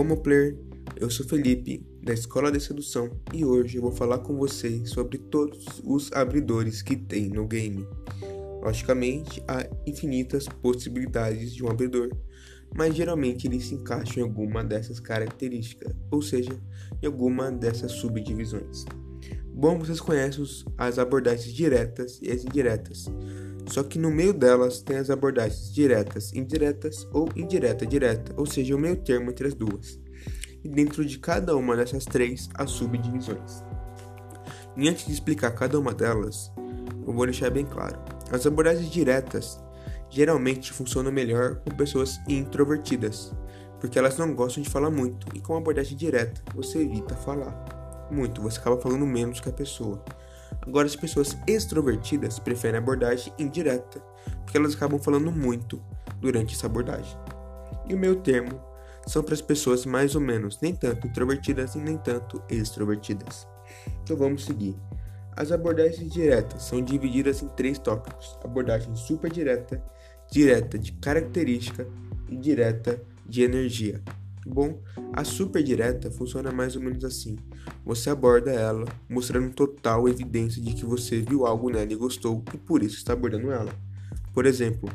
Bom, player, eu sou Felipe, da Escola de Sedução, e hoje eu vou falar com vocês sobre todos os abridores que tem no game. Logicamente, há infinitas possibilidades de um abridor, mas geralmente ele se encaixa em alguma dessas características, ou seja, em alguma dessas subdivisões. Bom, vocês conhecem as abordagens diretas e as indiretas. Só que no meio delas tem as abordagens diretas, indiretas ou indireta direta, ou seja, o meio termo entre as duas. E dentro de cada uma dessas três, as subdivisões. E antes de explicar cada uma delas, eu vou deixar bem claro. As abordagens diretas geralmente funcionam melhor com pessoas introvertidas, porque elas não gostam de falar muito, e com a abordagem direta você evita falar muito, você acaba falando menos que a pessoa. Agora, as pessoas extrovertidas preferem abordagem indireta, porque elas acabam falando muito durante essa abordagem. E o meio termo são para as pessoas mais ou menos nem tanto introvertidas e nem tanto extrovertidas. Então vamos seguir. As abordagens diretas são divididas em três tópicos: abordagem super direta, direta de característica e direta de energia. Bom, a super direta funciona mais ou menos assim. Você aborda ela, mostrando total evidência de que você viu algo nela e gostou e por isso está abordando ela. Por exemplo,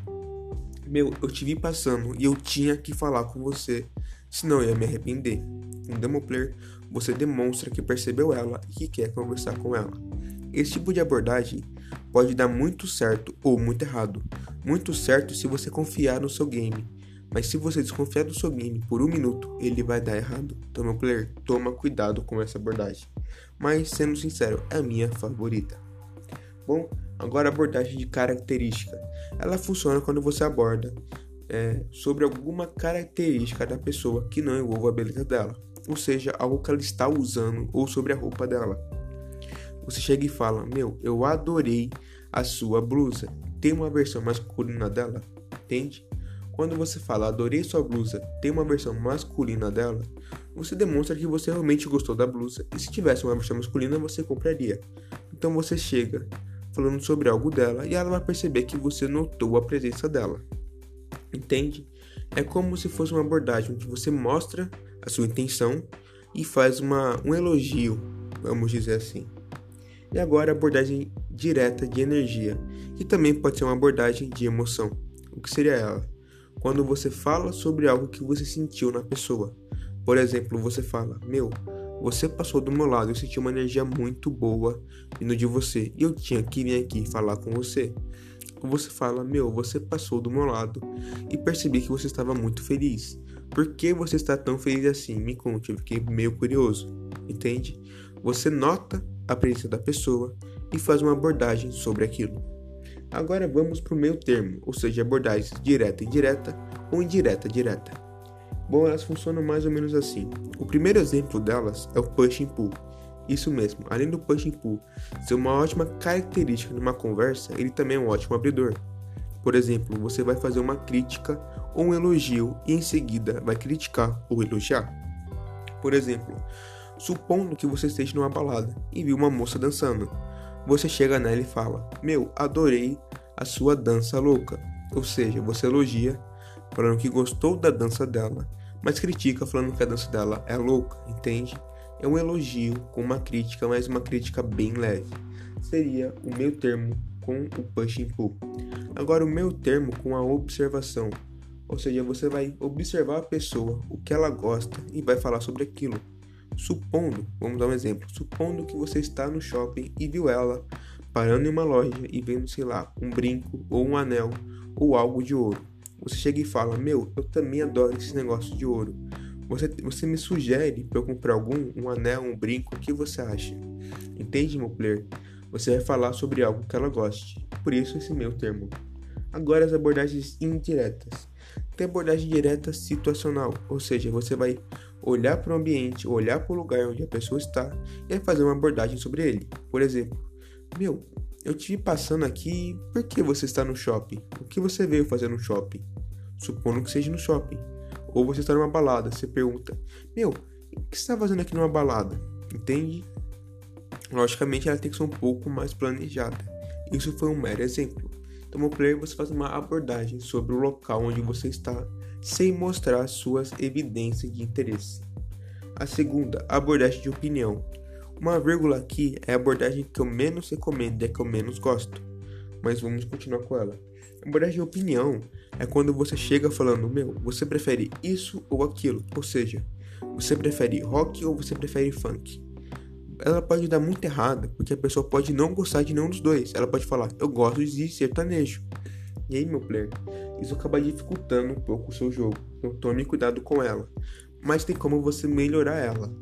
meu, eu te vi passando e eu tinha que falar com você, senão eu ia me arrepender. Em Demo Player, você demonstra que percebeu ela e que quer conversar com ela. Esse tipo de abordagem pode dar muito certo ou muito errado. Muito certo se você confiar no seu game mas se você desconfiar do game por um minuto, ele vai dar errado. Então, meu player, toma cuidado com essa abordagem. Mas, sendo sincero, é a minha favorita. Bom, agora a abordagem de característica. Ela funciona quando você aborda é, sobre alguma característica da pessoa que não envolva a beleza dela. Ou seja, algo que ela está usando ou sobre a roupa dela. Você chega e fala: Meu, eu adorei a sua blusa. Tem uma versão masculina dela? Entende? Quando você fala adorei sua blusa, tem uma versão masculina dela, você demonstra que você realmente gostou da blusa e se tivesse uma versão masculina você compraria. Então você chega falando sobre algo dela e ela vai perceber que você notou a presença dela. Entende? É como se fosse uma abordagem onde você mostra a sua intenção e faz uma, um elogio, vamos dizer assim. E agora a abordagem direta de energia, que também pode ser uma abordagem de emoção. O que seria ela? Quando você fala sobre algo que você sentiu na pessoa. Por exemplo, você fala: Meu, você passou do meu lado, eu senti uma energia muito boa vindo de você e eu tinha que vir aqui falar com você. Ou você fala: Meu, você passou do meu lado e percebi que você estava muito feliz. Por que você está tão feliz assim? Me conte, eu fiquei meio curioso. Entende? Você nota a presença da pessoa e faz uma abordagem sobre aquilo. Agora vamos para o meio termo, ou seja, abordagens direta e indireta ou indireta direta. Bom, elas funcionam mais ou menos assim. O primeiro exemplo delas é o push and pull. Isso mesmo, além do push and pull ser uma ótima característica numa conversa, ele também é um ótimo abridor. Por exemplo, você vai fazer uma crítica ou um elogio e em seguida vai criticar ou elogiar. Por exemplo, supondo que você esteja numa balada e viu uma moça dançando, você chega nela e fala: Meu, adorei a sua dança louca. Ou seja, você elogia, falando que gostou da dança dela, mas critica falando que a dança dela é louca, entende? É um elogio com uma crítica, mas uma crítica bem leve. Seria o meu termo com o push and pull. Agora, o meu termo com a observação. Ou seja, você vai observar a pessoa, o que ela gosta e vai falar sobre aquilo. Supondo, vamos dar um exemplo, supondo que você está no shopping e viu ela parando em uma loja e vendo, sei lá, um brinco ou um anel ou algo de ouro. Você chega e fala: Meu, eu também adoro esse negócio de ouro. Você, você me sugere para eu comprar algum, um anel, um brinco, o que você acha? Entende, meu player? Você vai falar sobre algo que ela goste. Por isso esse meu termo. Agora as abordagens indiretas. Tem abordagem direta situacional, ou seja, você vai olhar para o ambiente, olhar para o lugar onde a pessoa está e fazer uma abordagem sobre ele. Por exemplo, meu, eu te vi passando aqui, por que você está no shopping? O que você veio fazer no shopping? Supondo que seja no shopping. Ou você está numa balada, você pergunta, meu, o que você está fazendo aqui numa balada? Entende? Logicamente ela tem que ser um pouco mais planejada. Isso foi um mero exemplo. Então, meu player, você faz uma abordagem sobre o local onde você está, sem mostrar suas evidências de interesse. A segunda, abordagem de opinião. Uma vírgula aqui é a abordagem que eu menos recomendo e é que eu menos gosto. Mas vamos continuar com ela. A abordagem de opinião é quando você chega falando, meu, você prefere isso ou aquilo? Ou seja, você prefere rock ou você prefere funk? Ela pode dar muito errada, porque a pessoa pode não gostar de nenhum dos dois. Ela pode falar, eu gosto de sertanejo. E aí, meu player, isso acaba dificultando um pouco o seu jogo. Então tome cuidado com ela. Mas tem como você melhorar ela.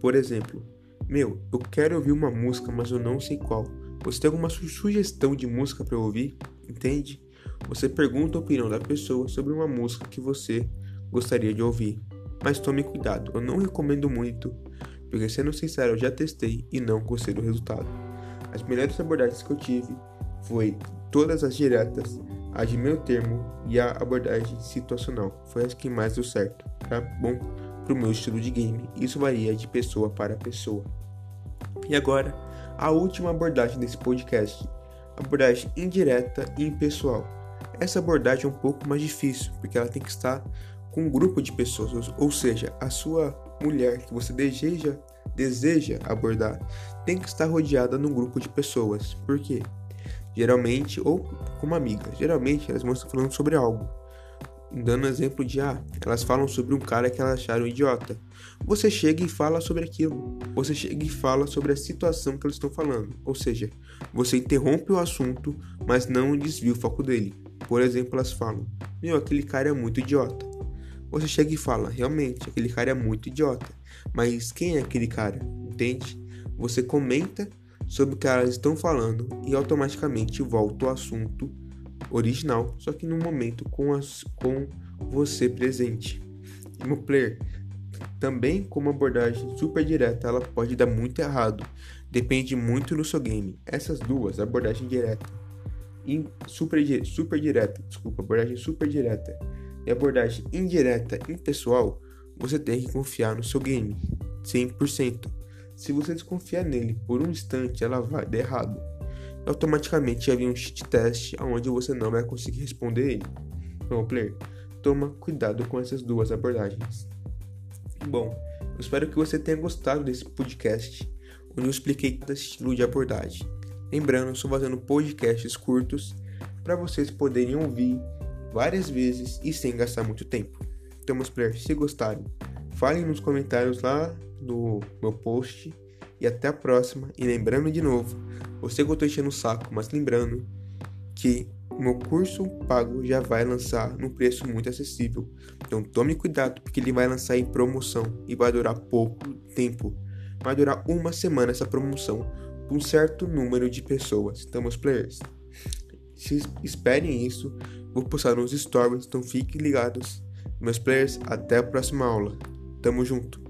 Por exemplo, meu, eu quero ouvir uma música, mas eu não sei qual. Você tem alguma su sugestão de música para ouvir? Entende? Você pergunta a opinião da pessoa sobre uma música que você gostaria de ouvir. Mas tome cuidado, eu não recomendo muito, porque sendo sincero, eu já testei e não gostei do resultado. As melhores abordagens que eu tive foi todas as diretas, a de meio termo e a abordagem situacional. Foi as que mais deu certo, tá bom? Pro meu estilo de game. Isso varia de pessoa para pessoa. E agora, a última abordagem desse podcast, abordagem indireta e impessoal. Essa abordagem é um pouco mais difícil, porque ela tem que estar com um grupo de pessoas, ou seja, a sua mulher que você deseja, deseja abordar tem que estar rodeada num grupo de pessoas. Por quê? Geralmente, ou como amiga, geralmente elas vão estar falando sobre algo. Dando exemplo de, ah, elas falam sobre um cara que elas acharam idiota. Você chega e fala sobre aquilo. Você chega e fala sobre a situação que elas estão falando. Ou seja, você interrompe o assunto, mas não desvia o foco dele. Por exemplo, elas falam: Meu, aquele cara é muito idiota. Você chega e fala: Realmente, aquele cara é muito idiota. Mas quem é aquele cara? Entende? Você comenta sobre o que elas estão falando e automaticamente volta ao assunto original, só que no momento com, as, com você presente. E no player, também como abordagem super direta, ela pode dar muito errado. Depende muito do seu game. Essas duas, abordagem direta e super, super direta, desculpa, abordagem super direta e abordagem indireta e pessoal, você tem que confiar no seu game 100%. Se você desconfiar nele por um instante, ela vai dar errado. E automaticamente havia um cheat test onde você não vai conseguir responder ele. Então, player, toma cuidado com essas duas abordagens. Bom, eu espero que você tenha gostado desse podcast, onde eu expliquei cada estilo de abordagem. Lembrando, eu estou fazendo podcasts curtos para vocês poderem ouvir várias vezes e sem gastar muito tempo. Então, meus players, se gostarem, falem nos comentários lá no meu post. E até a próxima. E lembrando de novo, você que eu tô enchendo o saco, mas lembrando que meu curso pago já vai lançar num preço muito acessível. Então tome cuidado porque ele vai lançar em promoção e vai durar pouco tempo. Vai durar uma semana essa promoção um certo número de pessoas. Então, meus players, esperem isso, vou postar nos stories, então fiquem ligados. Meus players, até a próxima aula. Tamo junto.